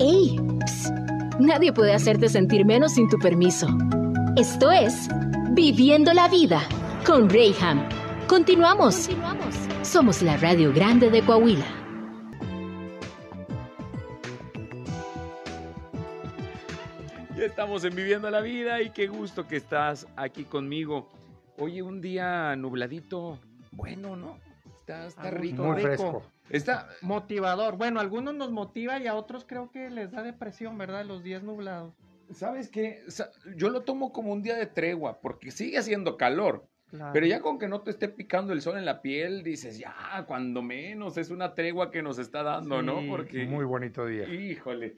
¡Ey! Psst. Nadie puede hacerte sentir menos sin tu permiso. Esto es Viviendo la Vida con Rayham. Continuamos. Somos la Radio Grande de Coahuila. Ya estamos en Viviendo la Vida y qué gusto que estás aquí conmigo. Oye, un día nubladito, bueno, ¿no? Está, está A gusto, rico. Muy rico. fresco. Está, Motivador. Bueno, a algunos nos motiva y a otros creo que les da depresión, ¿verdad? Los días nublados. ¿sabes qué? Yo lo tomo como un día de tregua porque sigue haciendo calor. Claro. Pero ya con que no te esté picando el sol en la piel, dices, ya, cuando menos, es una tregua que nos está dando, ¿no? Porque, Muy bonito día. híjole,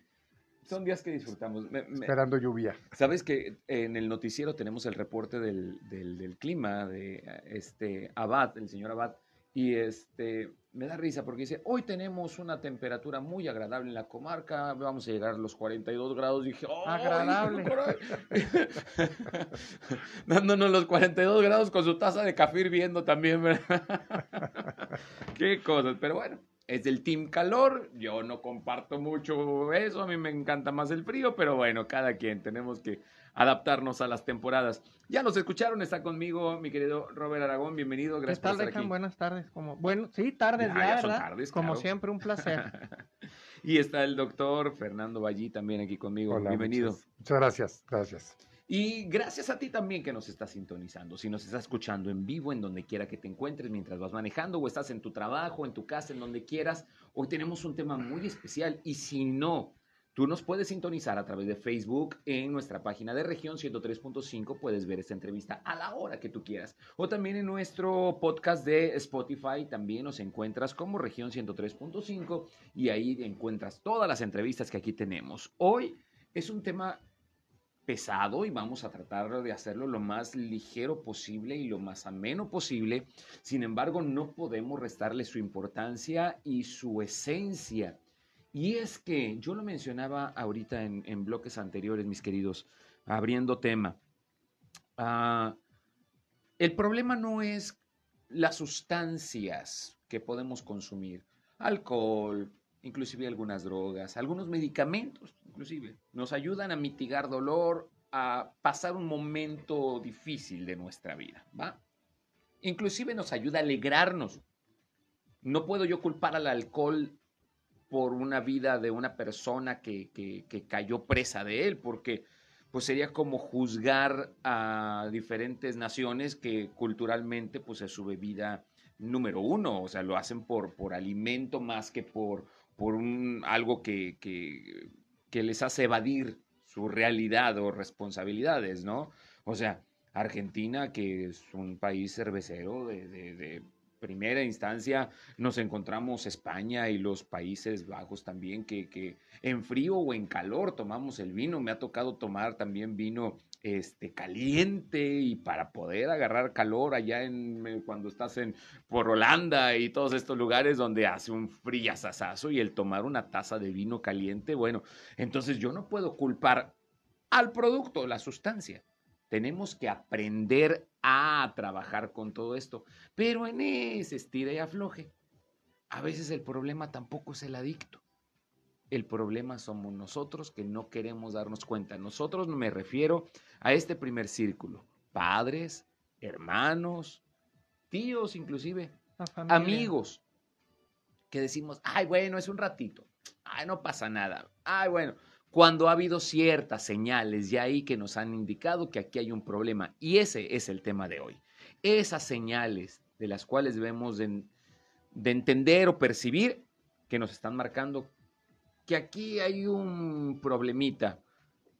son días que disfrutamos. Me- me- Esperando lluvia. Sabes que en el noticiero tenemos el reporte del, del- del clima de este Abad, el señor Abad, y este me da risa porque dice, hoy tenemos una temperatura muy agradable en la comarca, vamos a llegar a los 42 grados. dije, ¡ay, Agradable. Dándonos los 42 grados con su taza de café hirviendo también, ¿verdad? Qué cosas, pero bueno. Es del team calor, yo no comparto mucho eso, a mí me encanta más el frío, pero bueno, cada quien tenemos que adaptarnos a las temporadas. Ya nos escucharon, está conmigo mi querido Robert Aragón, bienvenido, ¿Qué gracias tal, por estar aquí. Buenas tardes. Como... Bueno, sí, tardes Ya, ya, ya son ¿verdad? tardes, Como claro. siempre, un placer. y está el doctor Fernando Vallí también aquí conmigo, Hola, bienvenido. Muchas, muchas gracias, gracias. Y gracias a ti también que nos estás sintonizando. Si nos estás escuchando en vivo, en donde quiera que te encuentres, mientras vas manejando o estás en tu trabajo, en tu casa, en donde quieras, hoy tenemos un tema muy especial. Y si no, tú nos puedes sintonizar a través de Facebook en nuestra página de región 103.5. Puedes ver esta entrevista a la hora que tú quieras. O también en nuestro podcast de Spotify también nos encuentras como región 103.5 y ahí encuentras todas las entrevistas que aquí tenemos. Hoy es un tema pesado y vamos a tratar de hacerlo lo más ligero posible y lo más ameno posible. Sin embargo, no podemos restarle su importancia y su esencia. Y es que yo lo mencionaba ahorita en, bloques anteriores, mis queridos, abriendo tema. Ah, el problema no es las sustancias que podemos consumir, alcohol, inclusive algunas drogas, algunos medicamentos, inclusive, nos ayudan a mitigar dolor, a pasar un momento difícil de nuestra vida, ¿va? Inclusive nos ayuda a alegrarnos. No puedo yo culpar al alcohol por una vida de una persona que, que- cayó presa de él, porque pues sería como juzgar a diferentes naciones que culturalmente pues es su bebida número uno, o sea, lo hacen por, por alimento más que por, por un, algo que, que les hace evadir su realidad o responsabilidades, ¿no? O sea, Argentina, que es un país cervecero de, de- de primera instancia, nos encontramos España y los Países Bajos también, que, que en frío o en calor tomamos el vino. Me ha tocado tomar también vino este, caliente y para poder agarrar calor allá en, eh, cuando estás en, por Holanda y todos estos lugares donde hace un friazazazo y el tomar una taza de vino caliente, bueno, entonces yo no puedo culpar al producto, la sustancia. Tenemos que aprender a trabajar con todo esto. Pero en ese estira y afloje, a veces el problema tampoco es el adicto. El problema somos nosotros que no queremos darnos cuenta. Nosotros me refiero a este primer círculo. Padres, hermanos, tíos inclusive, amigos, que decimos, ay, bueno, es un ratito, ay, no pasa nada, ay, bueno, cuando ha habido ciertas señales ya ahí que nos han indicado que aquí hay un problema. Y ese es el tema de hoy. Esas señales de las cuales debemos de, de entender o percibir que nos están marcando que aquí hay un problemita.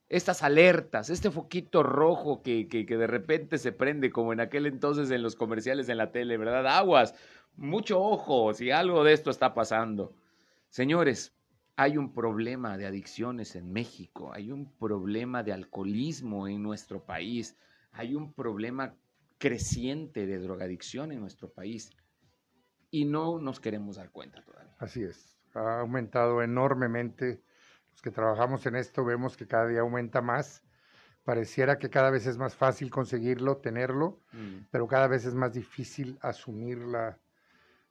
Estas alertas, este foquito rojo que, que, que de repente se prende como en aquel entonces en los comerciales en la tele, ¿verdad? Aguas, mucho ojo si algo de esto está pasando. Señores, hay un problema de adicciones en México, hay un problema de alcoholismo en nuestro país, hay un problema creciente de drogadicción en nuestro país y no nos queremos dar cuenta todavía. Así es. Ha aumentado enormemente. Los que trabajamos en esto vemos que cada día aumenta más. Pareciera que cada vez es más fácil conseguirlo, tenerlo, Mm, pero cada vez es más difícil asumir la,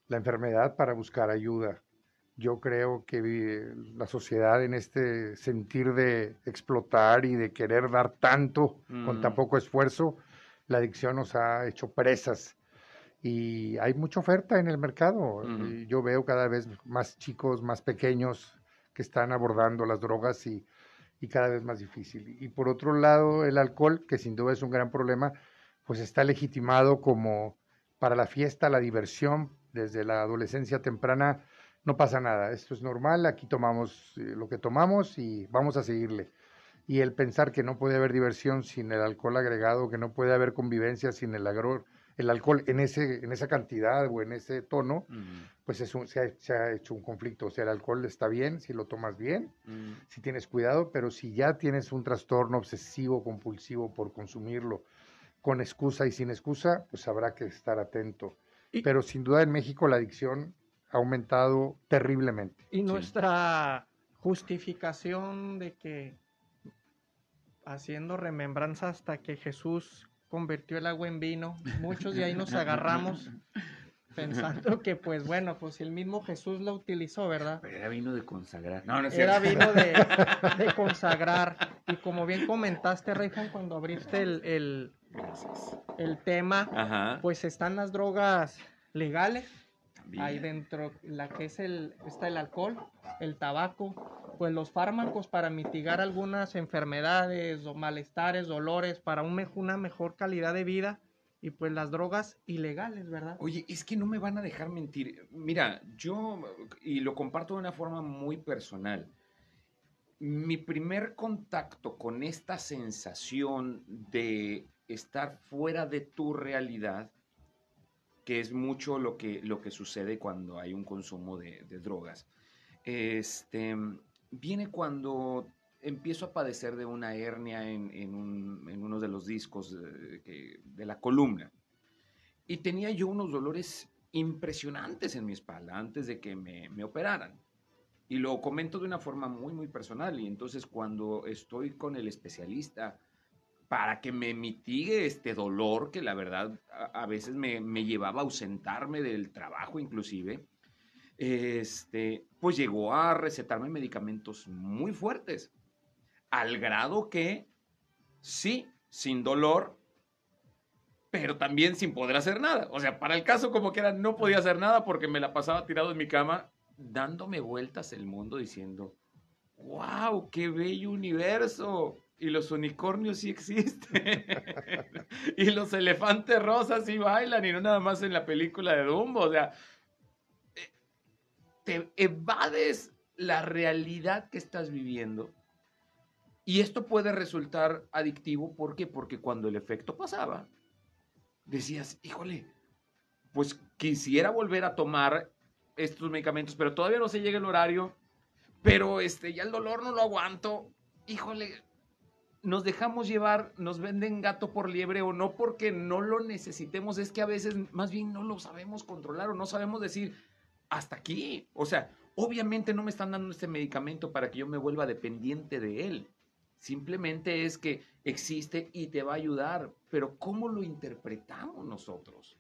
la enfermedad para buscar ayuda. Yo creo que la sociedad en este sentir de explotar y de querer dar tanto con tan Mm. poco esfuerzo, la adicción nos ha hecho presas. Y hay mucha oferta en el mercado. Yo veo cada vez más chicos, más pequeños que están abordando las drogas y, y cada vez más difícil. Y por otro lado, el alcohol, que sin duda es un gran problema, pues está legitimado como para la fiesta, la diversión, desde la adolescencia temprana, no pasa nada, esto es normal, aquí tomamos eh, lo que tomamos y vamos a seguirle. Y el pensar que no puede haber diversión sin el alcohol agregado, que no puede haber convivencia sin el, agro- el alcohol en, ese, en esa cantidad o en ese tono, pues es un- se, ha, se ha hecho un conflicto. O sea, el alcohol está bien si lo tomas bien, ujú. si tienes cuidado, pero si ya tienes un trastorno obsesivo compulsivo por consumirlo con excusa y sin excusa, pues habrá que estar atento. Y- Pero sin duda en México la adicción ha aumentado terriblemente. Y nuestra justificación de que haciendo remembranza hasta que Jesús convirtió el agua en vino, muchos de ahí nos agarramos pensando que pues bueno, pues el mismo Jesús lo utilizó, ¿verdad? Pero era vino de consagrar. No, no es Era vino de, de consagrar. Y como bien comentaste, Reijan, cuando abriste el, el, el tema, Ajá. pues están las drogas legales, También. Ahí dentro, la que es el, está el alcohol, el tabaco, pues los fármacos para mitigar algunas enfermedades o malestares, dolores, para un una mejor calidad de vida y pues las drogas ilegales, ¿verdad? Oye, es que no me van a dejar mentir. Mira, yo, y lo comparto de una forma muy personal, mi primer contacto con esta sensación de estar fuera de tu realidad, que es mucho lo que, lo que sucede cuando hay un consumo de, drogas, este, viene cuando empiezo a padecer de una hernia en, en un- en uno de los discos de, que- de la columna. Y tenía yo unos dolores impresionantes en mi espalda antes de que me, me operaran. Y lo comento de una forma muy, muy personal. Y entonces cuando estoy con el especialista para que me mitigue este dolor que la verdad a, veces me, me llevaba a ausentarme del trabajo inclusive, este, pues llegó a recetarme medicamentos muy fuertes. Al grado que, sí, sin dolor, pero también sin poder hacer nada. O sea, para el caso como que era, no podía hacer nada porque me la pasaba tirado en mi cama dándome vueltas el mundo diciendo, wow, qué bello universo. Y los unicornios sí existen. y los elefantes rosas sí bailan y no nada más en la película de Dumbo. O sea, eh, te evades la realidad que estás viviendo. Y esto puede resultar adictivo. ¿Por qué? Porque cuando el efecto pasaba, decías, híjole, pues quisiera volver a tomar estos medicamentos, pero todavía no se llega el horario, pero este, ya el dolor no lo aguanto. Híjole, nos dejamos llevar, nos venden gato por liebre o no porque no lo necesitemos, es que a veces más bien no lo sabemos controlar o no sabemos decir hasta aquí. O sea, obviamente no me están dando este medicamento para que yo me vuelva dependiente de él. Simplemente es que existe y te va a ayudar, pero ¿cómo lo interpretamos nosotros?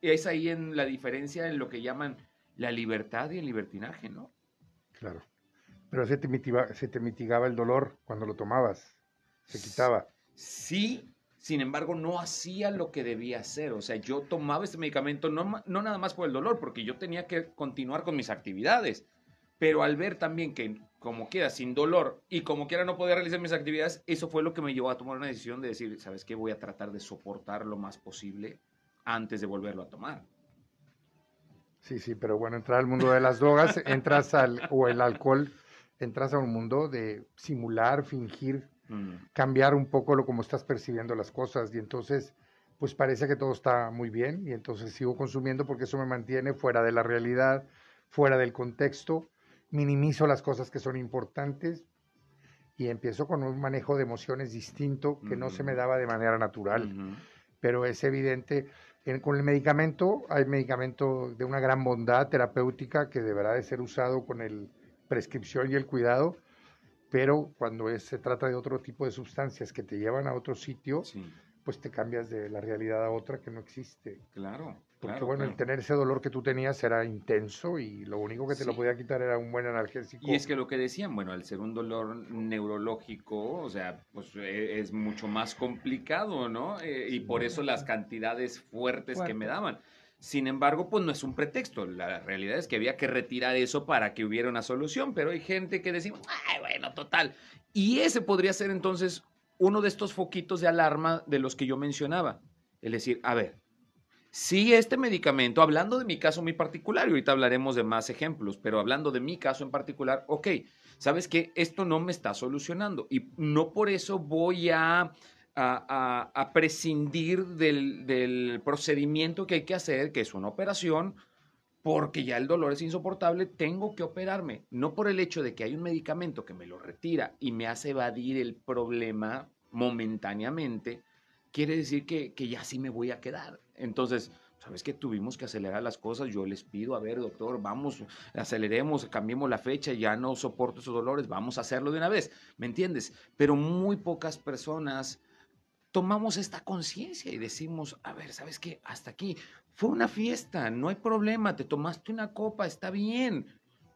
Es ahí en la diferencia en lo que llaman la libertad y el libertinaje, ¿no? Claro. Pero se te, mitiga- se te mitigaba el dolor cuando lo tomabas, se quitaba. Sí, sin embargo, no hacía lo que debía hacer. O sea, yo tomaba este medicamento no, no nada más por el dolor, porque yo tenía que continuar con mis actividades. Pero al ver también que, como quiera, sin dolor y como quiera no podía realizar mis actividades, eso fue lo que me llevó a tomar una decisión de decir, ¿sabes qué? Voy a tratar de soportar lo más posible antes de volverlo a tomar. Sí, sí, pero bueno, entrar al mundo de las drogas, entras al, o el alcohol, entras a un mundo de simular, fingir, Mm, cambiar un poco lo como estás percibiendo las cosas y entonces pues parece que todo está muy bien y entonces sigo consumiendo porque eso me mantiene fuera de la realidad, fuera del contexto, minimizo las cosas que son importantes y empiezo con un manejo de emociones distinto que no se me daba de manera natural, pero es evidente en- con el medicamento hay medicamento de una gran bondad terapéutica que deberá de ser usado con el prescripción y el cuidado, pero cuando es- se trata de otro tipo de sustancias que te llevan a otro sitio, Sí, pues te cambias de la realidad a otra que no existe. claro. Porque Claro, bueno, el tener ese dolor que tú tenías era intenso y lo único que te lo podía quitar era un buen analgésico. Y es que lo que decían, bueno, al ser un dolor neurológico, o sea, pues eh, es mucho más complicado, ¿no? Eh, y por eso las cantidades fuertes que me daban. Sin embargo, pues no es un pretexto. La realidad es que había que retirar eso para que hubiera una solución, pero hay gente que decimos, ay, bueno, total. Y ese podría ser entonces uno de estos foquitos de alarma de los que yo mencionaba. Es decir, a ver, si este medicamento, hablando de mi caso muy particular, y ahorita hablaremos de más ejemplos, pero hablando de mi caso en particular, ok, sabes que esto no me está solucionando y no por eso voy a, a, a- a prescindir del, del procedimiento que hay que hacer, que es una operación, porque ya el dolor es insoportable, tengo que operarme. No por el hecho de que hay un medicamento que me lo retira y me hace evadir el problema momentáneamente, quiere decir que, que ya sí me voy a quedar. Entonces, ¿sabes que Tuvimos que acelerar las cosas. Yo les pido, a ver, doctor, vamos, aceleremos, cambiemos la fecha, ya no soporto esos dolores, vamos a hacerlo de una vez. ¿Me entiendes? Pero muy pocas personas tomamos esta conciencia y decimos, a ver, ¿sabes qué? Hasta aquí. Fue una fiesta, no hay problema, te tomaste una copa, está bien.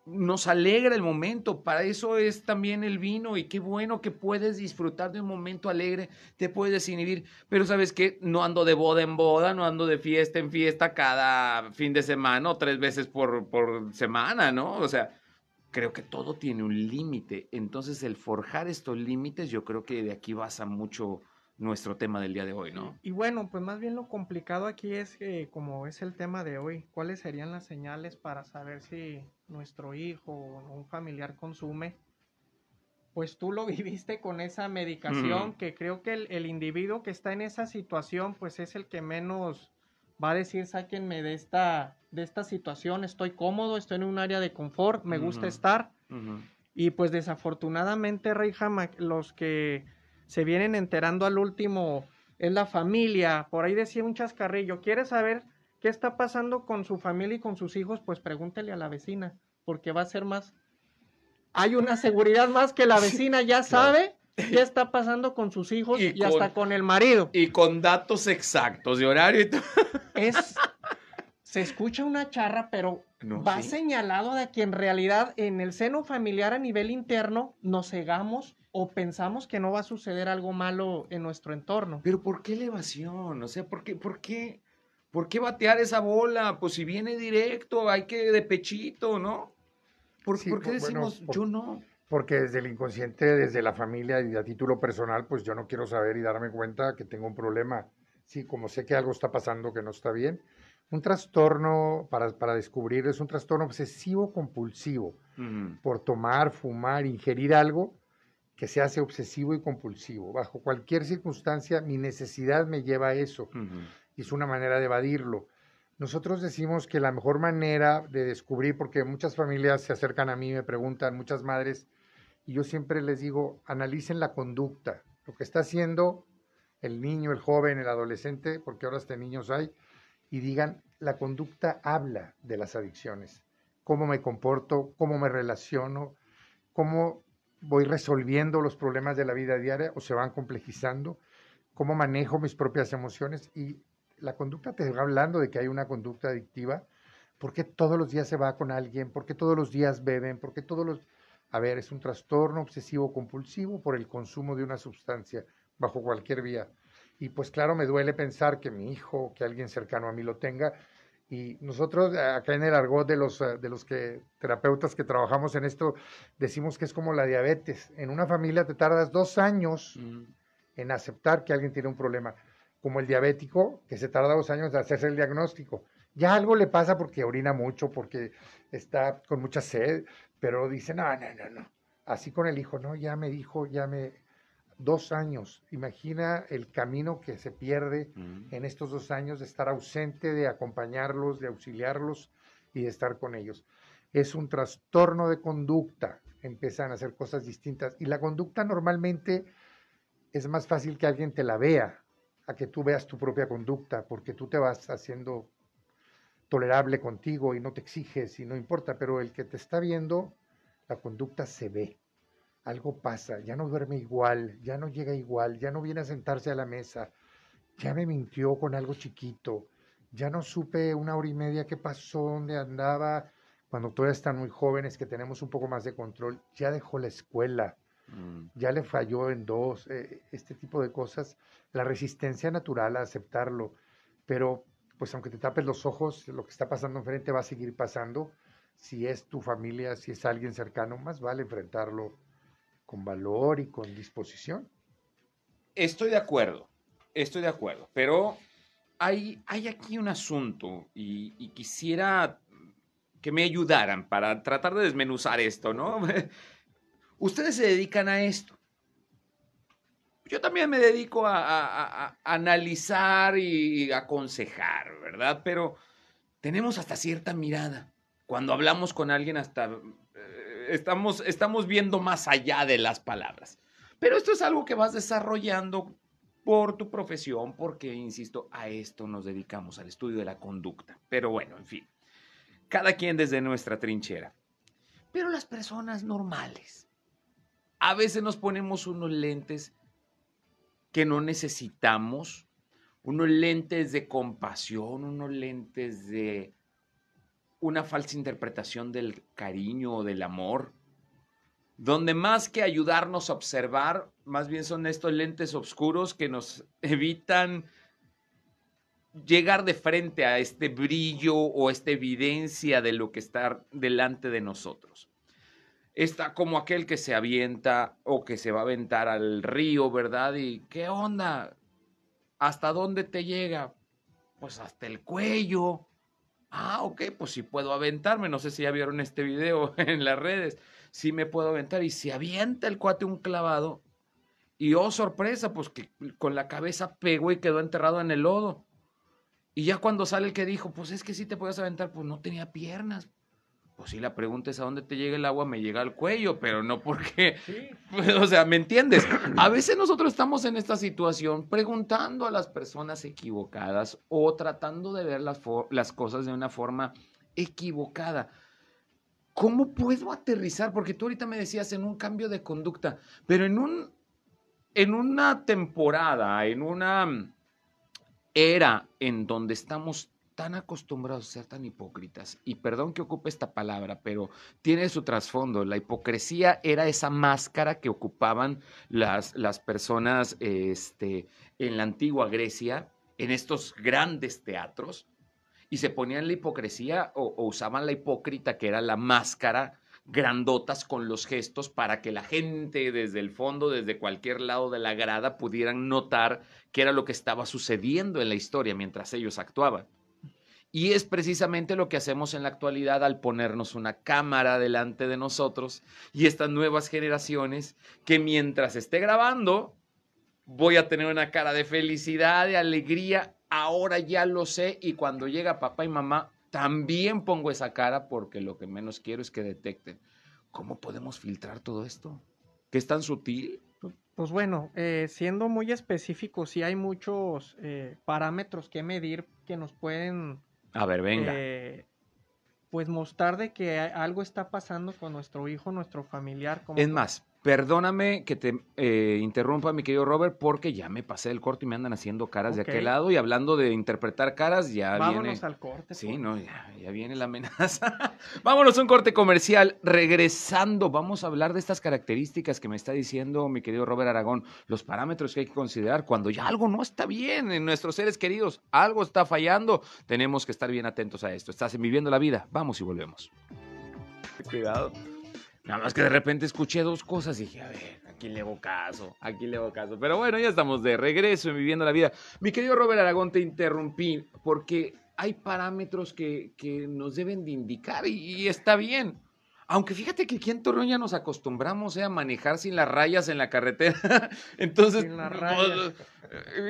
Nos alegra el momento, para eso es también el vino y qué bueno que puedes disfrutar de un momento alegre, te puedes inhibir, pero sabes qué, no ando de boda en boda, no ando de fiesta en fiesta cada fin de semana o tres veces por, por semana, ¿no? O sea, creo que todo tiene un límite, entonces el forjar estos límites, yo creo que de aquí basa mucho nuestro tema del día de hoy, ¿no? Y bueno, pues más bien lo complicado aquí es que, como es el tema de hoy, ¿cuáles serían las señales para saber si nuestro hijo o un familiar consume? Pues tú lo viviste con esa medicación, que creo que el, el individuo que está en esa situación, pues es el que menos va a decir, sáquenme de esta, de esta situación, estoy cómodo, estoy en un área de confort, me gusta estar. Y pues desafortunadamente, Rey Jama, los que se vienen enterando al último es la familia. Por ahí decía un chascarrillo, ¿quiere saber qué está pasando con su familia y con sus hijos? Pues pregúntele a la vecina, porque va a ser más... Hay una seguridad más que la vecina ya sabe qué está pasando con sus hijos Y y, hasta con- con el marido. Y con datos exactos de horario y todo. Es... Se escucha una charra, pero No, va sí. señalado de que en realidad en el seno familiar a nivel interno nos cegamos o pensamos que no va a suceder algo malo en nuestro entorno. Pero ¿por qué elevación? O sea, ¿por qué, por qué, por qué batear esa bola? Pues si viene directo, hay que de pechito, ¿no? ¿Por, Sí, por qué bueno, decimos por- yo no? Porque desde el inconsciente, desde la familia y a título personal, pues yo no quiero saber y darme cuenta que tengo un problema. Sí, como sé que algo está pasando que no está bien. Un trastorno, para, para descubrir, es un trastorno obsesivo compulsivo por tomar, fumar, ingerir algo que se hace obsesivo y compulsivo. Bajo cualquier circunstancia, mi necesidad me lleva a eso y es una manera de evadirlo. Nosotros decimos que la mejor manera de descubrir, porque muchas familias se acercan a mí, me preguntan, muchas madres, y yo siempre les digo, analicen la conducta, lo que está haciendo el niño, el joven, el adolescente, porque ahora hasta niños hay, y digan, la conducta habla de las adicciones, cómo me comporto, cómo me relaciono, cómo voy resolviendo los problemas de la vida diaria o se van complejizando, cómo manejo mis propias emociones y la conducta te va hablando de que hay una conducta adictiva, ¿por qué todos los días se va con alguien? ¿Por qué todos los días beben? ¿Por qué todos los... A ver, es un trastorno obsesivo compulsivo por el consumo de una sustancia bajo cualquier vía. Y pues claro, me duele pensar que mi hijo, que alguien cercano a mí lo tenga. Y nosotros eh, acá en el argot de los, eh, de los que, terapeutas que trabajamos en esto, decimos que es como la diabetes. En una familia te tardas dos años Ujú. en aceptar que alguien tiene un problema, como el diabético, que se tarda dos años de hacerse el diagnóstico. Ya algo le pasa porque orina mucho, porque está con mucha sed, pero dice, no, no, no, no. Así con el hijo, no, ya me dijo, ya me... Dos años. Imagina el camino que se pierde Ujú. en estos dos años de estar ausente, de acompañarlos, de auxiliarlos y de estar con ellos. Es un trastorno de conducta, empiezan a hacer cosas distintas y la conducta normalmente es más fácil que alguien te la vea, a que tú veas tu propia conducta, porque tú te vas haciendo tolerable contigo y no te exiges y no importa, pero el que te está viendo, la conducta se ve. Algo pasa, ya no duerme igual, ya no llega igual, ya no viene a sentarse a la mesa, ya me mintió con algo chiquito, ya no supe una hora y media qué pasó, dónde andaba, cuando todavía están muy jóvenes, que tenemos un poco más de control, ya dejó la escuela, Mm. ya le falló en dos, eh, este tipo de cosas, la resistencia natural a aceptarlo, pero pues aunque te tapes los ojos, lo que está pasando enfrente va a seguir pasando. Si es tu familia, si es alguien cercano, más vale enfrentarlo con valor y con disposición. Estoy de acuerdo, estoy de acuerdo, pero hay, hay aquí un asunto y, quisiera que me ayudaran para tratar de desmenuzar esto, ¿no? Ustedes se dedican a esto. Yo también me dedico a, a- analizar y aconsejar, ¿verdad? Pero tenemos hasta cierta mirada. Cuando hablamos con alguien hasta estamos, estamos viendo más allá de las palabras. Pero esto es algo que vas desarrollando por tu profesión, porque, insisto, a esto nos dedicamos, al estudio de la conducta. Pero bueno, en fin, cada quien desde nuestra trinchera. Pero las personas normales, a veces nos ponemos unos lentes que no necesitamos, unos lentes de compasión, unos lentes de una falsa interpretación del cariño o del amor, donde más que ayudarnos a observar, más bien son estos lentes oscuros que nos evitan llegar de frente a este brillo o esta evidencia de lo que está delante de nosotros. Está como aquel que se avienta o que se va a aventar al río, ¿verdad? Y ¿qué onda? ¿Hasta dónde te llega? Pues hasta el cuello. Ah, ok, pues sí puedo aventarme. No sé si ya vieron este video en las redes. Sí me puedo aventar. Y se avienta el cuate un clavado. Y oh, sorpresa, pues que con la cabeza pegó y quedó enterrado en el lodo. Y ya cuando sale el que dijo, pues es que sí te puedes aventar, pues no tenía piernas. Pues si la pregunta es a dónde te llega el agua, me llega al cuello, pero no porque, o sea, ¿me entiendes? A veces nosotros estamos en esta situación preguntando a las personas equivocadas o tratando de ver las, las cosas de una forma equivocada. ¿Cómo puedo aterrizar? Porque tú ahorita me decías en un cambio de conducta, pero en un, en una temporada, en una era en donde estamos tan acostumbrados a ser tan hipócritas, y perdón que ocupe esta palabra, pero tiene su trasfondo. La hipocresía era esa máscara que ocupaban las, las personas este, en la antigua Grecia, en estos grandes teatros, y se ponían la hipocresía o, o usaban la hipócrita, que era la máscara, grandotas con los gestos para que la gente desde el fondo, desde cualquier lado de la grada, pudieran notar qué era lo que estaba sucediendo en la historia mientras ellos actuaban. Y es precisamente lo que hacemos en la actualidad al ponernos una cámara delante de nosotros y estas nuevas generaciones que mientras esté grabando voy a tener una cara de felicidad, de alegría, ahora ya lo sé y cuando llega papá y mamá también pongo esa cara porque lo que menos quiero es que detecten. ¿Cómo podemos filtrar todo esto? ¿Que es tan sutil? Pues bueno, eh, siendo muy específicos, sí hay muchos eh, parámetros que medir que nos pueden A ver, venga. eh, pues mostrar de que algo está pasando con nuestro hijo, nuestro familiar. como Es más, perdóname que te eh, interrumpa, mi querido Robert, porque ya me pasé el corto y me andan haciendo caras de aquel lado. Y hablando de interpretar caras, ya Vámonos viene. al corte. Sí, por- no, ya, ya viene la amenaza. Vámonos a un corte comercial. Regresando, vamos a hablar de estas características que me está diciendo mi querido Robert Aragón, los parámetros que hay que considerar cuando ya algo no está bien en nuestros seres queridos, algo está fallando. Tenemos que estar bien atentos a esto. Estás en Viviendo la Vida. Vamos y volvemos. Cuidado. Nada más que de repente escuché dos cosas y dije, a ver, aquí le hago caso, aquí le hago caso. Pero bueno, ya estamos de regreso en Viviendo la Vida. Mi querido Robert Aragón, te interrumpí porque hay parámetros que, que nos deben de indicar y, y está bien. Aunque fíjate que aquí en Torreón ya nos acostumbramos eh, a manejar sin las rayas en la carretera. Entonces, Sin las rayas.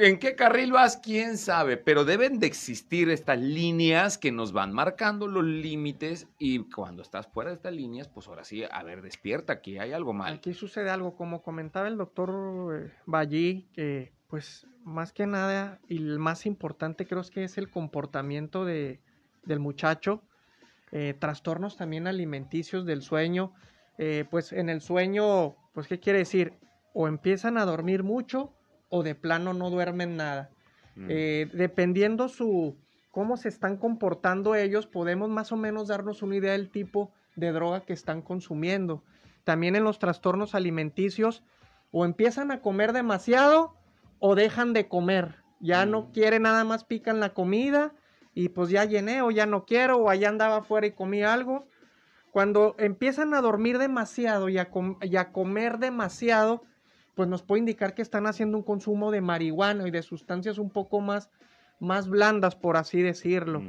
¿en qué carril vas? ¿Quién sabe? Pero deben de existir estas líneas que nos van marcando los límites y cuando estás fuera de estas líneas, pues ahora sí, a ver, despierta, aquí hay algo mal. Aquí sucede algo, como comentaba el doctor eh, Ballí, que pues más que nada y el más importante creo es que es el comportamiento de, del muchacho, eh, trastornos también alimenticios del sueño, eh, pues en el sueño, pues qué quiere decir, o empiezan a dormir mucho o de plano no duermen nada. Mm. Eh, dependiendo su, cómo se están comportando ellos, podemos más o menos darnos una idea del tipo de droga que están consumiendo. También en los trastornos alimenticios, o empiezan a comer demasiado o dejan de comer. Ya no Mm. quieren nada más pican la comida y pues ya llené o ya no quiero o allá andaba afuera y comí algo. Cuando empiezan a dormir demasiado y a, com- y a comer demasiado, pues nos puede indicar que están haciendo un consumo de marihuana y de sustancias un poco más, más blandas, por así decirlo.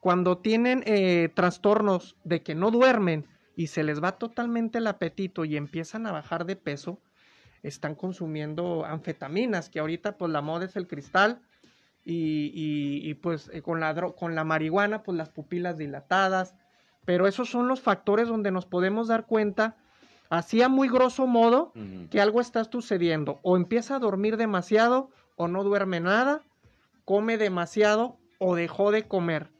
Cuando tienen eh, trastornos de que no duermen y se les va totalmente el apetito y empiezan a bajar de peso, están consumiendo anfetaminas, que ahorita pues la moda es el cristal y, y- y, pues eh, con, la, con la marihuana pues las pupilas dilatadas, pero esos son los factores donde nos podemos dar cuenta, así a muy grosso modo, que algo está sucediendo. O empieza a dormir demasiado o no duerme nada, come demasiado o dejó de comer.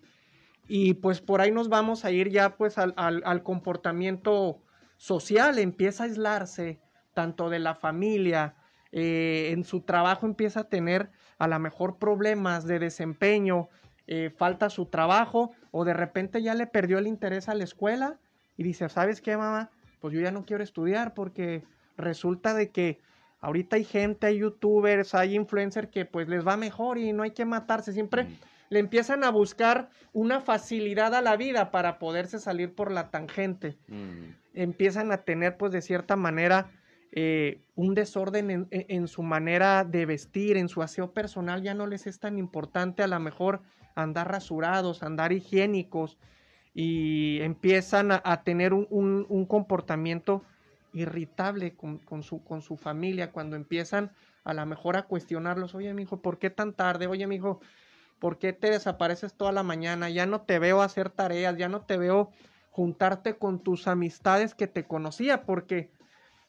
Y pues por ahí nos vamos a ir ya pues al, al- al comportamiento social, empieza a aislarse tanto de la familia, eh, en su trabajo empieza a tener a lo mejor problemas de desempeño, eh, falta su trabajo o de repente ya le perdió el interés a la escuela y dice, ¿sabes qué, mamá? Pues yo ya no quiero estudiar porque resulta de que ahorita hay gente, hay youtubers, hay influencers que pues les va mejor y no hay que matarse, siempre Ujú. le empiezan a buscar una facilidad a la vida para poderse salir por la tangente Ujú. empiezan a tener pues de cierta manera eh, un desorden en, en- su manera de vestir, en su aseo personal, ya no les es tan importante a lo mejor andar rasurados, andar higiénicos y empiezan a, tener un, comportamiento irritable con, su, familia cuando empiezan a lo mejor a cuestionarlos, oye mijo, ¿por qué tan tarde? Oye mijo, ¿por qué te desapareces toda la mañana? Ya no te veo hacer tareas, ya no te veo juntarte con tus amistades que te conocía, porque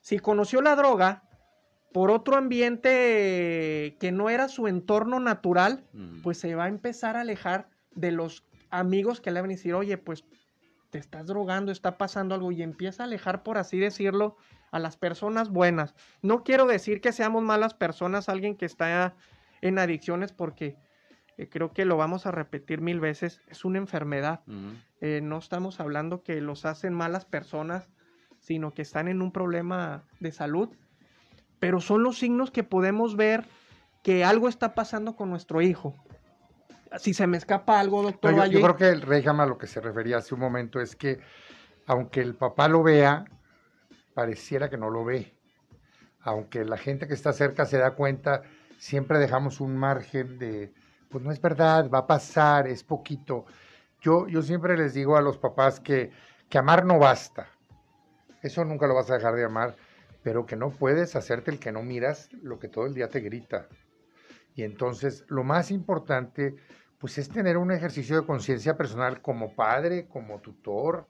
si conoció la droga por otro ambiente que no era su entorno natural, pues se va a empezar a alejar de los amigos que le van a decir, oye, pues te estás drogando, está pasando algo, y empieza a alejar, por así decirlo, a las personas buenas. No quiero decir que seamos malas personas, alguien que está en adicciones, porque eh, creo que lo vamos a repetir mil veces, es una enfermedad. Eh, no estamos hablando que los hacen malas personas, sino que están en un problema de salud. Pero son los signos que podemos ver que algo está pasando con nuestro hijo. Si se me escapa algo, No, doctor yo, Valle. yo creo que el rey a lo que se refería hace un momento es que aunque el papá lo vea, pareciera que no lo ve. Aunque la gente que está cerca se da cuenta, siempre dejamos un margen de, pues no es verdad, va a pasar, es poquito. Yo, yo siempre les digo a los papás que, que amar no basta. Eso nunca lo vas a dejar de amar, pero que no puedes hacerte el que no miras lo que todo el día te grita. Y entonces lo más importante pues es tener un ejercicio de conciencia personal como padre, como tutor,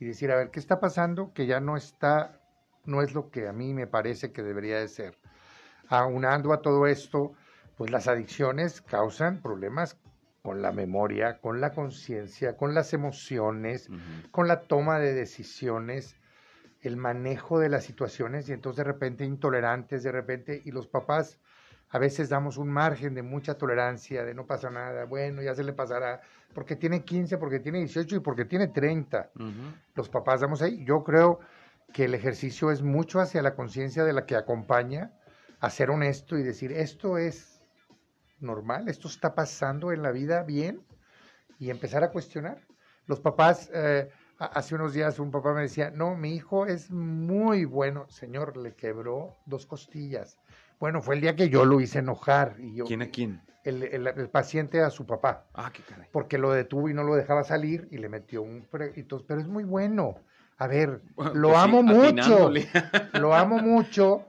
y decir, a ver, ¿qué está pasando? Que ya no está, no es lo que a mí me parece que debería de ser. Aunando a todo esto, pues las adicciones causan problemas con la memoria, con la conciencia, con las emociones, con la toma de decisiones, el manejo de las situaciones y entonces de repente intolerantes, de repente, y los papás a veces damos un margen de mucha tolerancia, de no pasa nada, bueno, ya se le pasará, porque tiene 15, porque tiene 18 y porque tiene 30. Ujú. Los papás damos ahí. Yo creo que el ejercicio es mucho hacia la conciencia de la que acompaña, a ser honesto y decir, esto es normal, esto está pasando en la vida bien, y empezar a cuestionar. Los papás, eh, hace unos días un papá me decía, no, mi hijo es muy bueno, señor, le quebró dos costillas. Bueno, fue el día que yo lo hice enojar, y yo, ¿Quién a quién? el, el- el paciente a su papá Ah, qué caray. porque lo detuvo y no lo dejaba salir y le metió un... entonces, pero es muy bueno. A ver, Bueno, lo pues sí, amo mucho, lo amo mucho.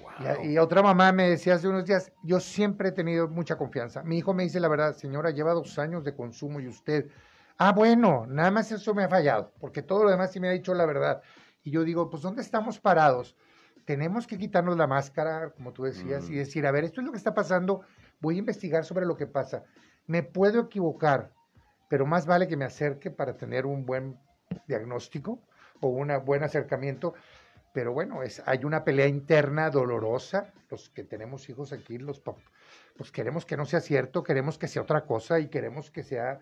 Wow. Y, y otra mamá me decía hace unos días, yo siempre he tenido mucha confianza. Mi hijo me dice la verdad, señora, lleva dos años de consumo y usted, ah, bueno, nada más eso me ha fallado, porque todo lo demás sí me ha dicho la verdad. Y yo digo, pues ¿dónde estamos parados? Tenemos que quitarnos la máscara, como tú decías, Mm. y decir, a ver, esto es lo que está pasando, voy a investigar sobre lo que pasa. Me puedo equivocar, pero más vale que me acerque para tener un buen diagnóstico o un buen acercamiento. Pero bueno, es, hay una pelea interna dolorosa. Los que tenemos hijos aquí, los pues queremos que no sea cierto, queremos que sea otra cosa y queremos que sea,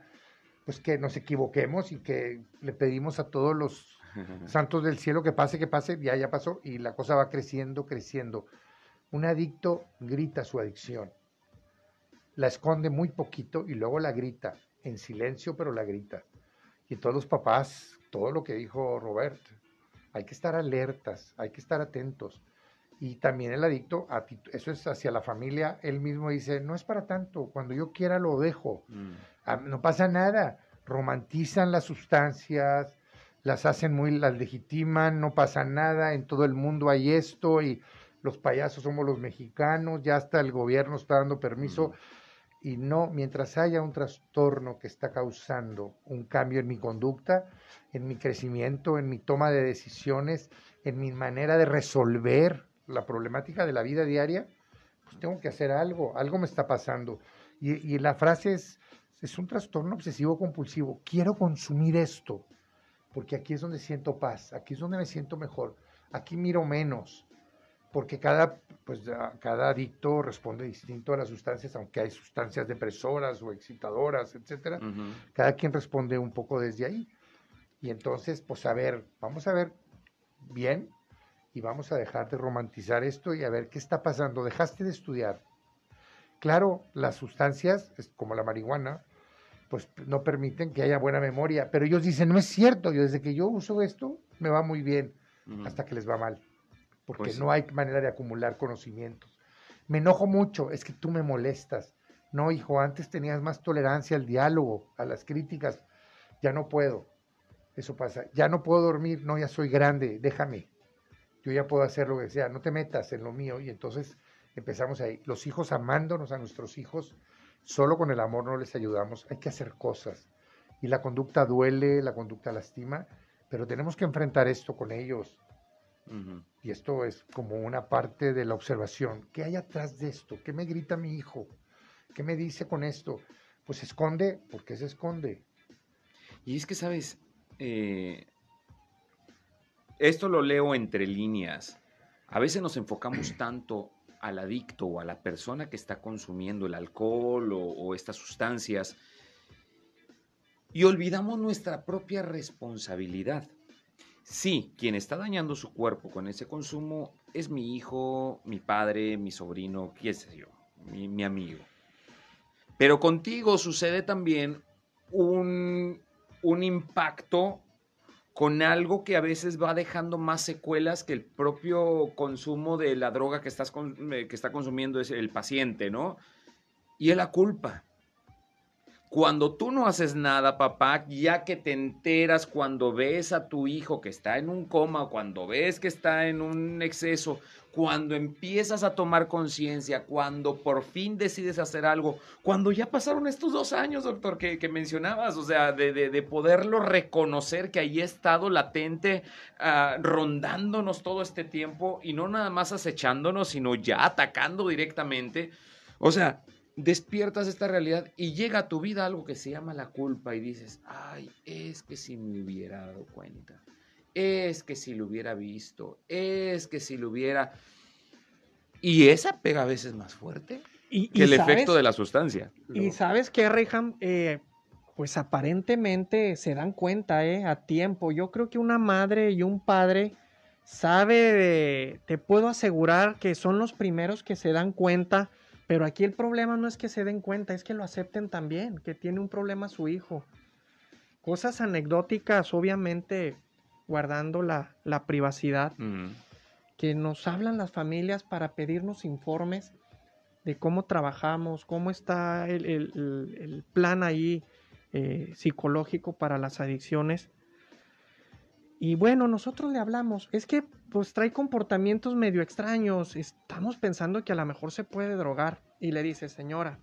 pues que nos equivoquemos y que le pedimos a todos los santos del cielo que pase, que pase, ya, ya pasó y la cosa va creciendo, creciendo. Un adicto grita su adicción, la esconde muy poquito y luego la grita, en silencio, pero la grita. Y todos los papás, todo lo que dijo Robert, hay que estar alertas, hay que estar atentos. Y también el adicto, eso es hacia la familia, él mismo dice, no es para tanto, cuando yo quiera lo dejo, mm. Ah, no pasa nada, romantizan las sustancias, las hacen muy, las legitiman, no pasa nada, en todo el mundo hay esto y los payasos somos los mexicanos, ya hasta el gobierno está dando permiso. Mm. Y no, mientras haya un trastorno que está causando un cambio en mi conducta, en mi crecimiento, en mi toma de decisiones, en mi manera de resolver la problemática de la vida diaria, pues tengo que hacer algo, algo me está pasando. Y, la frase es, es un trastorno obsesivo compulsivo, quiero consumir esto, porque aquí es donde siento paz, aquí es donde me siento mejor, aquí miro menos, porque cada, pues, cada adicto responde distinto a las sustancias, aunque hay sustancias depresoras o excitadoras, etcétera, cada quien responde un poco desde ahí. Y entonces, pues a ver, vamos a ver bien y vamos a dejar de romantizar esto y a ver qué está pasando. Dejaste de estudiar. Claro, las sustancias, como la marihuana, pues no permiten que haya buena memoria, pero ellos dicen, no es cierto, yo desde que yo uso esto, me va muy bien, hasta que les va mal, porque pues no hay manera de acumular conocimientos. Me enojo mucho, es que tú me molestas. No, hijo, antes tenías más tolerancia al diálogo, a las críticas, ya no puedo. Eso pasa, ya no puedo dormir, no, ya soy grande, déjame yo ya puedo hacer lo que sea, no te metas en lo mío. Y entonces empezamos ahí, los hijos amándonos a nuestros hijos, solo con el amor no les ayudamos, hay que hacer cosas. Y la conducta duele, la conducta lastima, pero tenemos que enfrentar esto con ellos. Y esto es como una parte de la observación. ¿Qué hay atrás de esto? ¿Qué me grita mi hijo? ¿Qué me dice con esto? Pues se esconde, ¿por qué se esconde? Y es que, ¿sabes? Eh, esto lo leo entre líneas. A veces nos enfocamos tanto al adicto o a la persona que está consumiendo el alcohol o, estas sustancias y olvidamos nuestra propia responsabilidad. Sí, quien está dañando su cuerpo con ese consumo es mi hijo, mi padre, mi sobrino, qué sé yo, mi, mi amigo. Pero contigo sucede también un, un impacto con algo que a veces va dejando más secuelas que el propio consumo de la droga que, estás eh, que está consumiendo el paciente, ¿no? Y es la culpa. Cuando tú no haces nada, papá, ya que te enteras cuando ves a tu hijo que está en un coma, cuando ves que está en un exceso, cuando empiezas a tomar conciencia, cuando por fin decides hacer algo, cuando ya pasaron estos dos años, doctor, que, mencionabas, o sea, de, poderlo reconocer que ahí ha estado latente, ah, rondándonos todo este tiempo y no nada más acechándonos, sino ya atacando directamente. O sea, despiertas esta realidad y llega a tu vida algo que se llama la culpa y dices, ay, es que si me hubiera dado cuenta es que si lo hubiera visto, es que si lo hubiera... Y esa pega a veces más fuerte que el efecto de la sustancia. Y sabes que, Reham, eh, pues aparentemente se dan cuenta eh, a tiempo. Yo creo que una madre y un padre sabe, te puedo asegurar que son los primeros que se dan cuenta, pero aquí el problema no es que se den cuenta, es que lo acepten también, que tiene un problema su hijo. Cosas anecdóticas, obviamente, guardando la, privacidad, que nos hablan las familias para pedirnos informes de cómo trabajamos, cómo está el, plan ahí eh, psicológico para las adicciones. Y bueno, nosotros le hablamos, es que pues trae comportamientos medio extraños, estamos pensando que a lo mejor se puede drogar. Y le dice, señora,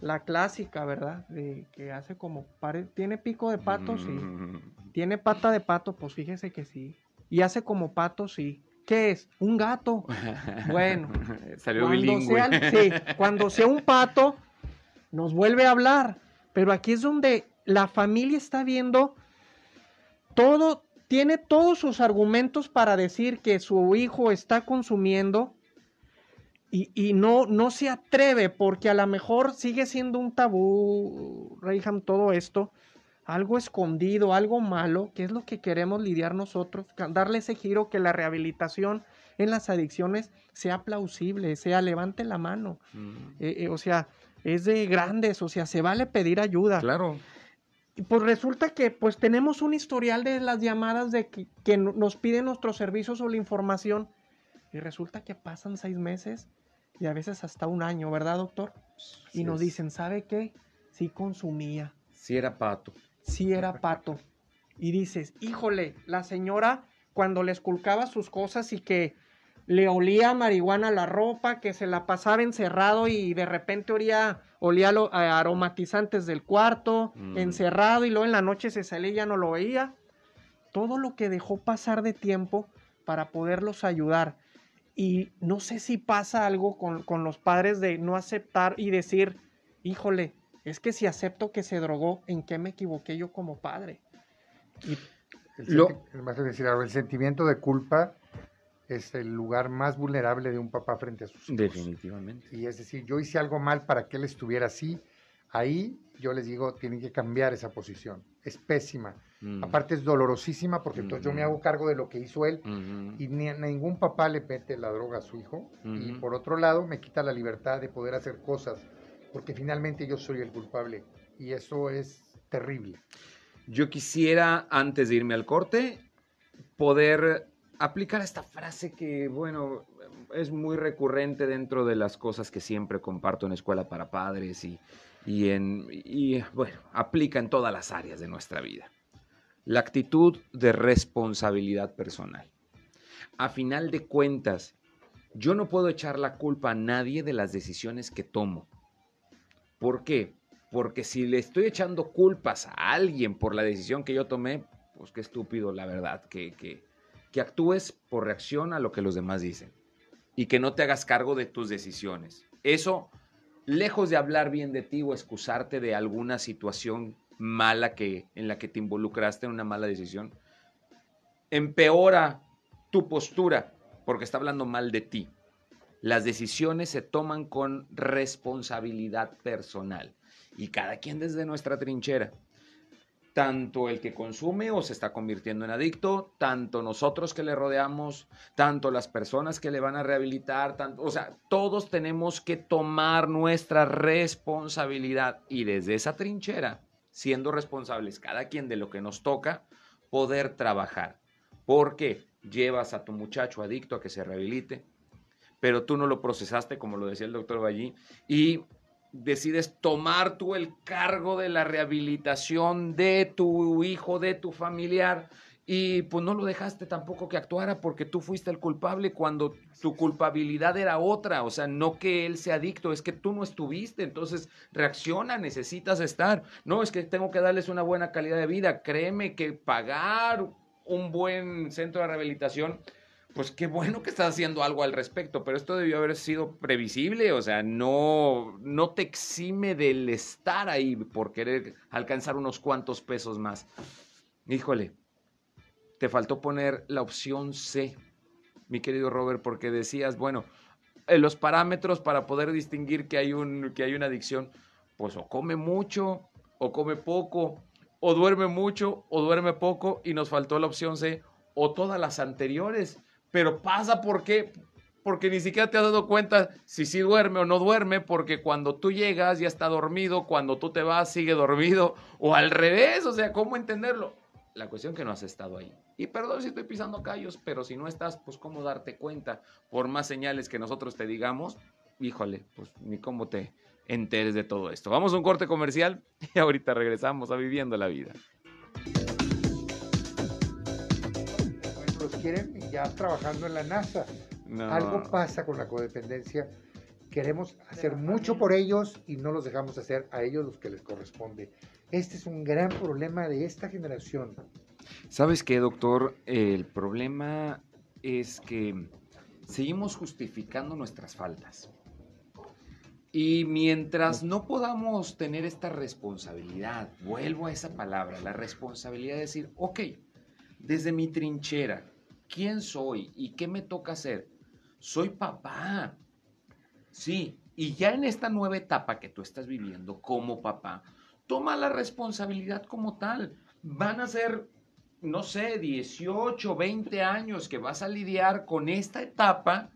la clásica, ¿verdad? De que hace como, tiene pico de pato, sí. Mm. Tiene pata de pato, pues fíjese que sí. Y hace como pato, sí. ¿Qué es? Un gato. Bueno, salió cuando Sea, sí, cuando sea un pato, nos vuelve a hablar. Pero aquí es donde la familia está viendo todo, tiene todos sus argumentos para decir que su hijo está consumiendo y, no, no se atreve porque a lo mejor sigue siendo un tabú, Reyham, todo esto, algo escondido, algo malo, que es lo que queremos lidiar nosotros, darle ese giro que la rehabilitación en las adicciones sea plausible, sea levante la mano, mm. eh, eh, o sea, es de grandes, o sea, se vale pedir ayuda. Claro. Y pues resulta que pues tenemos un historial de las llamadas de que, que nos piden nuestros servicios o la información y resulta que pasan seis meses y a veces hasta un año, ¿verdad, doctor? y nos dicen, ¿sabe qué? Sí consumía. Sí era pato. Sí era pato. Y dices, híjole, la señora cuando le esculcaba sus cosas y que le olía marihuana la ropa, que se la pasaba encerrado y de repente olía, olía lo, aromatizantes del cuarto, mm. encerrado y luego en la noche se salía y ya no lo veía. Todo lo que dejó pasar de tiempo para poderlos ayudar. Y no sé si pasa algo con, los padres de no aceptar y decir, híjole, es que si acepto que se drogó, ¿en qué me equivoqué yo como padre? Y el, decir, el sentimiento de culpa es el lugar más vulnerable de un papá frente a sus hijos. Definitivamente. Y es decir, yo hice algo mal para que él estuviera así. Ahí yo les digo, tienen que cambiar esa posición. Es pésima. Mm. Aparte es dolorosísima porque entonces yo me hago cargo de lo que hizo él y ni, ningún papá le mete la droga a su hijo y por otro lado me quita la libertad de poder hacer cosas porque finalmente yo soy el culpable y eso es terrible. Yo quisiera, antes de irme al corte, poder aplicar esta frase que, bueno, es muy recurrente dentro de las cosas que siempre comparto en Escuela para Padres y, y, en, y bueno, aplica en todas las áreas de nuestra vida la actitud de responsabilidad personal. A final de cuentas, yo no puedo echar la culpa a nadie de las decisiones que tomo. ¿Por qué? Porque si le estoy echando culpas a alguien por la decisión que yo tomé, pues qué estúpido, la verdad, que, que, que actúes por reacción a lo que los demás dicen y que no te hagas cargo de tus decisiones. Eso, lejos de hablar bien de ti o excusarte de alguna situación mala que, en la que te involucraste en una mala decisión, empeora tu postura porque está hablando mal de ti. Las decisiones se toman con responsabilidad personal y cada quien desde nuestra trinchera. Tanto el que consume o se está convirtiendo en adicto, tanto nosotros que le rodeamos, tanto las personas que le van a rehabilitar, tanto, o sea, todos tenemos que tomar nuestra responsabilidad y desde esa trinchera siendo responsables cada quien de lo que nos toca, poder trabajar. Porque llevas a tu muchacho adicto a que se rehabilite, pero tú no lo procesaste, como lo decía el doctor Ballí, y decides tomar tú el cargo de la rehabilitación de tu hijo, de tu familiar, y pues no lo dejaste tampoco que actuara porque tú fuiste el culpable cuando tu culpabilidad era otra, o sea, no que él sea adicto, es que tú no estuviste, entonces reacciona, necesitas estar. No, es que tengo que darles una buena calidad de vida, créeme que pagar un buen centro de rehabilitación, pues qué bueno que estás haciendo algo al respecto, pero esto debió haber sido previsible, o sea, no, no te exime del estar ahí por querer alcanzar unos cuantos pesos más. Híjole, te faltó poner la opción C, mi querido Robert, porque decías, bueno, eh, los parámetros para poder distinguir que hay, un, que hay una adicción, pues o come mucho o come poco, o duerme mucho o duerme poco, y nos faltó la opción C, o todas las anteriores. Pero pasa por qué, porque ni siquiera te has dado cuenta si sí duerme o no duerme, porque cuando tú llegas ya está dormido, cuando tú te vas sigue dormido, o al revés, o sea, ¿cómo entenderlo? La cuestión que no has estado ahí. Y perdón si estoy pisando callos, pero si no estás, pues cómo darte cuenta, por más señales que nosotros te digamos, híjole, pues ni cómo te enteres de todo esto. Vamos a un corte comercial y ahorita regresamos a Viviendo la Vida. Quieren ya trabajando en la NASA. Algo pasa con la codependencia. Queremos hacer mucho por ellos y no los dejamos hacer a ellos los que les corresponde. Este es un gran problema de esta generación. ¿Sabes qué, doctor? El problema es que seguimos justificando nuestras faltas. Y mientras no podamos tener esta responsabilidad, vuelvo a esa palabra, la responsabilidad de decir, ok, desde mi trinchera, ¿quién soy y qué me toca hacer? Soy papá. Sí, y ya en esta nueva etapa que tú estás viviendo como papá, toma la responsabilidad como tal. Van a ser, no sé, 18, 20 años que vas a lidiar con esta etapa.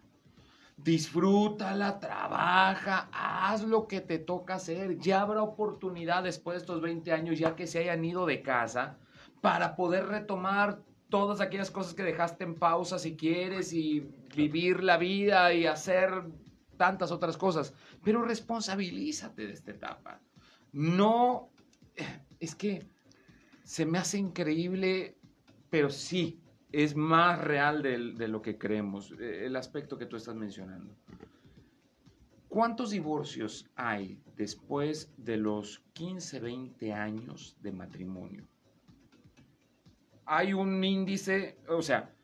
Disfrútala, trabaja, haz lo que te toca hacer. Ya habrá oportunidad después de estos 20 años, ya que se hayan ido de casa, para poder retomar todas aquellas cosas que dejaste en pausa si quieres y vivir la vida y hacer tantas otras cosas. Pero responsabilízate de esta etapa. No, es que se me hace increíble, pero sí, es más real de, de lo que creemos, eh, el aspecto que tú estás mencionando. ¿Cuántos divorcios hay después de los 15, 20 años de matrimonio? Hay un índice, o sea,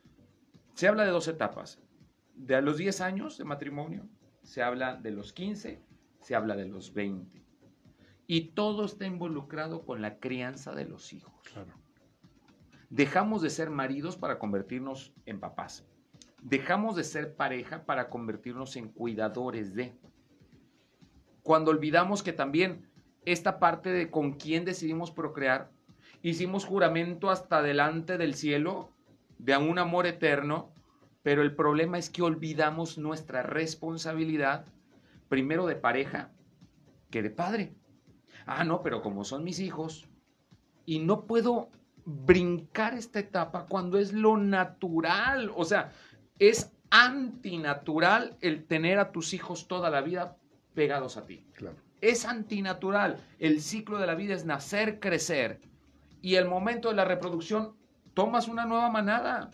se habla de dos etapas. De a los 10 años de matrimonio, se habla de los 15, se habla de los 20. Y todo está involucrado con la crianza de los hijos. Claro. Dejamos de ser maridos para convertirnos en papás. Dejamos de ser pareja para convertirnos en cuidadores de. Cuando olvidamos que también esta parte de con quién decidimos procrear, hicimos juramento hasta delante del cielo de un amor eterno, pero el problema es que olvidamos nuestra responsabilidad, primero de pareja, que de padre. Ah, no, pero como son mis hijos, y no puedo brincar esta etapa cuando es lo natural, o sea, es antinatural el tener a tus hijos toda la vida pegados a ti. Claro. Es antinatural. El ciclo de la vida es nacer, crecer. Y el momento de la reproducción, tomas una nueva manada.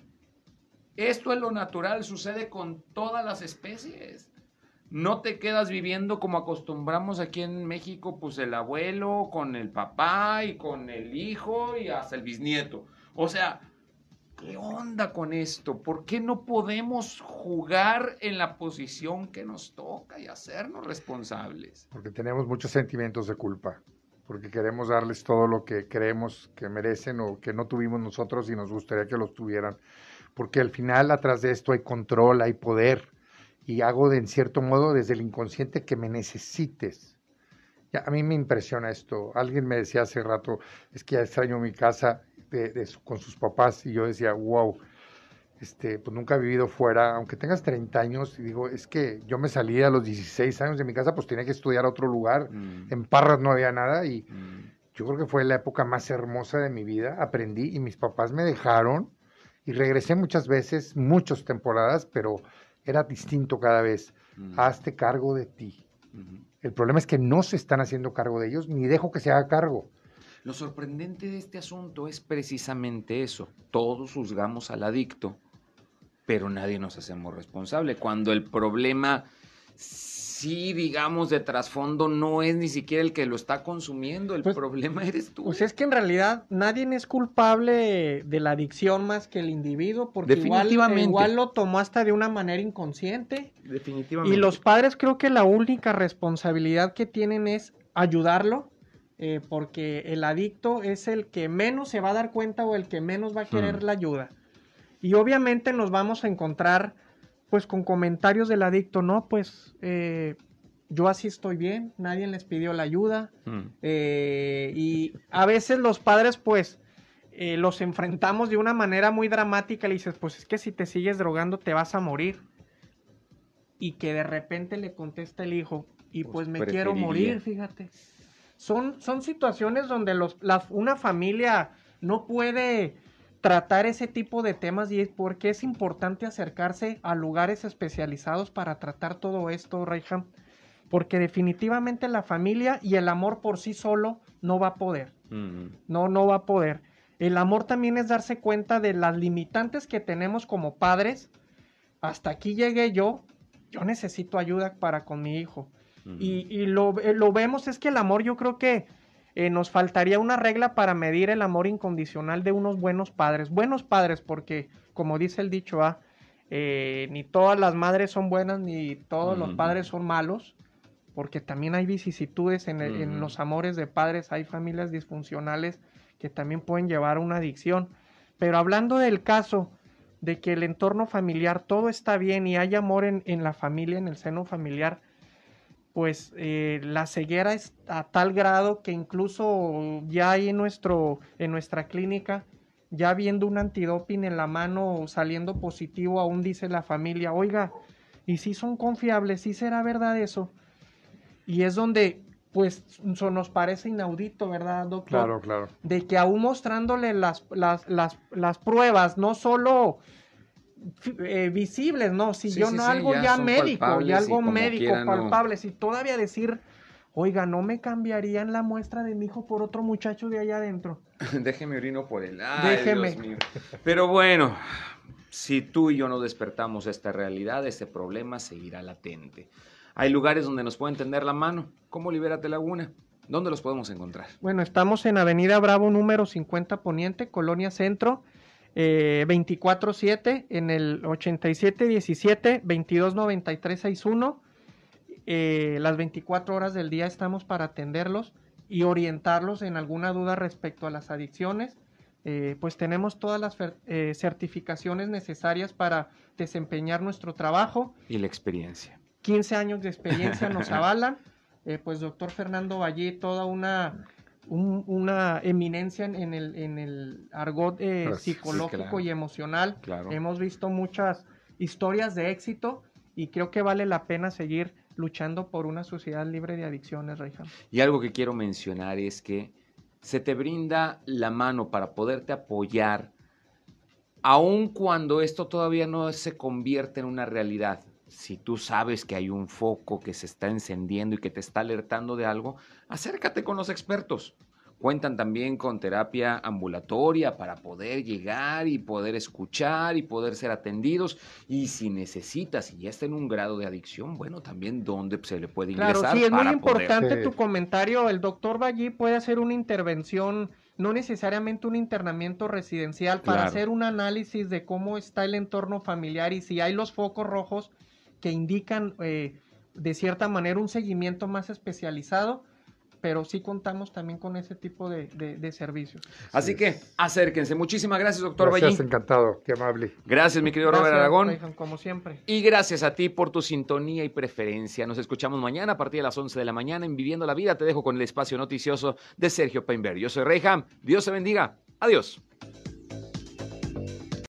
Esto es lo natural, sucede con todas las especies. No te quedas viviendo como acostumbramos aquí en México, pues el abuelo con el papá y con el hijo y hasta el bisnieto. O sea, ¿qué onda con esto? ¿Por qué no podemos jugar en la posición que nos toca y hacernos responsables? Porque tenemos muchos sentimientos de culpa, porque queremos darles todo lo que creemos que merecen o que no tuvimos nosotros y nos gustaría que los tuvieran. Porque al final, atrás de esto hay control, hay poder y hago de en cierto modo desde el inconsciente que me necesites. Ya, a mí me impresiona esto. Alguien me decía hace rato, es que ya extraño mi casa con sus papás y yo decía, wow, este, pues nunca he vivido fuera, aunque tengas 30 años, y digo, es que yo me salí a los 16 años de mi casa, pues tenía que estudiar a otro lugar, Mm, en Parras no había nada y mm, yo creo que fue la época más hermosa de mi vida, aprendí y mis papás me dejaron y regresé muchas veces, muchas temporadas, pero era distinto cada vez. mm, Hazte cargo de ti. El problema es que no se están haciendo cargo de ellos, ni dejo que se haga cargo. Lo sorprendente de este asunto es precisamente eso. Todos juzgamos al adicto, pero nadie nos hacemos responsable. Cuando el problema, sí, digamos, de trasfondo no es ni siquiera el que lo está consumiendo, el Pues- problema eres tú. Pues es que en realidad nadie es culpable de la adicción más que el individuo, porque igual, Definitivamente. igual lo tomó hasta de una manera inconsciente. Definitivamente. Y los padres creo que la única responsabilidad que tienen es ayudarlo, eh, porque el adicto es el que menos se va a dar cuenta o el que menos va a querer Hmm. la ayuda. Y obviamente nos vamos a encontrar pues con comentarios del adicto, no, pues eh, yo así estoy bien, nadie les pidió la ayuda. Mm, eh, y a veces los padres pues eh, los enfrentamos de una manera muy dramática, le dices, pues es que si te sigues drogando te vas a morir. Y que de repente le contesta el hijo, y Pues pues, me quiero morir, fíjate. Son, son situaciones donde los, la- una familia no puede tratar ese tipo de temas y es porque es importante acercarse a lugares especializados para tratar todo esto, Reyham, porque definitivamente la familia y el amor por sí solo no va a poder, mm, no, no va a poder. El amor también es darse cuenta de las limitantes que tenemos como padres. Hasta aquí llegué yo, yo necesito ayuda para con mi hijo. mm. Y, y lo, eh, lo vemos es que el amor yo creo que eh, nos faltaría una regla para medir el amor incondicional de unos buenos padres. Buenos padres porque, como dice el dicho, ah, eh, ni todas las madres son buenas ni todos los padres son malos, porque también hay vicisitudes en, el- en Ujú. los amores de padres, hay familias disfuncionales que también pueden llevar a una adicción. Pero hablando del caso de que el entorno familiar todo está bien y hay amor en, en la familia, en el seno familiar, pues eh, la ceguera es a tal grado que incluso ya hay en, nuestro, en nuestra clínica, ya viendo un antidoping en la mano saliendo positivo, aún dice la familia, oiga, ¿y si son confiables? ¿Sí será verdad eso? Y es donde, pues, eso nos parece inaudito, ¿verdad, doctor? Claro, claro. De que aún mostrándole las, las, las, las pruebas, no solo eh, visibles, ¿no? Si Sí, yo sí, no algo ya médico, ya y algo médico quieran, no. palpable, si todavía decir, oiga, no me cambiarían la muestra de mi hijo por otro muchacho de allá adentro. Déjeme orino por el Ay, Déjeme. Dios mío. Pero bueno, si tú y yo no despertamos esta realidad, este problema seguirá latente. Hay lugares donde nos pueden tender la mano, como Libérate Laguna. ¿Dónde los podemos encontrar? Bueno, estamos en Avenida Bravo número 50 Poniente, Colonia Centro, eh, 24-7, en el 8717-229361. Eh, las 24 horas del día estamos para atenderlos y orientarlos en alguna duda respecto a las adicciones. Eh, pues tenemos todas las eh, certificaciones necesarias para desempeñar nuestro trabajo. Y la experiencia. 15 años de experiencia nos avalan. Eh, pues doctor Fernando Valle, toda una, un- una eminencia en, el, en el argot eh. Sí, psicológico claro. y emocional. Claro. Hemos visto muchas historias de éxito y creo que vale la pena seguir luchando por una sociedad libre de adicciones, Reijam. Y algo que quiero mencionar es que se te brinda la mano para poderte apoyar, aun cuando esto todavía no se convierte en una realidad. Si tú sabes que hay un foco que se está encendiendo y que te está alertando de algo, acércate con los expertos. Cuentan también con terapia ambulatoria para poder llegar y poder escuchar y poder ser atendidos. Y si necesitas y ya está en un grado de adicción, bueno, también dónde se le puede ingresar. Claro, sí, es muy para importante tu comentario. El doctor Vallí puede hacer una intervención, no necesariamente un internamiento residencial, para Claro. hacer un análisis de cómo está el entorno familiar y si hay los focos rojos que indican eh, de cierta manera un seguimiento más especializado, pero sí contamos también con ese tipo de, de- de servicios. Así Sí. que acérquense. Muchísimas gracias, doctor Gracias, Ballín. encantado, qué amable. Gracias, mi querido Robert Aragón. Reyhan, como siempre. Y gracias a ti por tu sintonía y preferencia. Nos escuchamos mañana a partir de las 11 de la mañana en Viviendo la Vida. Te dejo con el espacio noticioso de Sergio Painberg. Yo soy Reyham. Dios te bendiga. Adiós.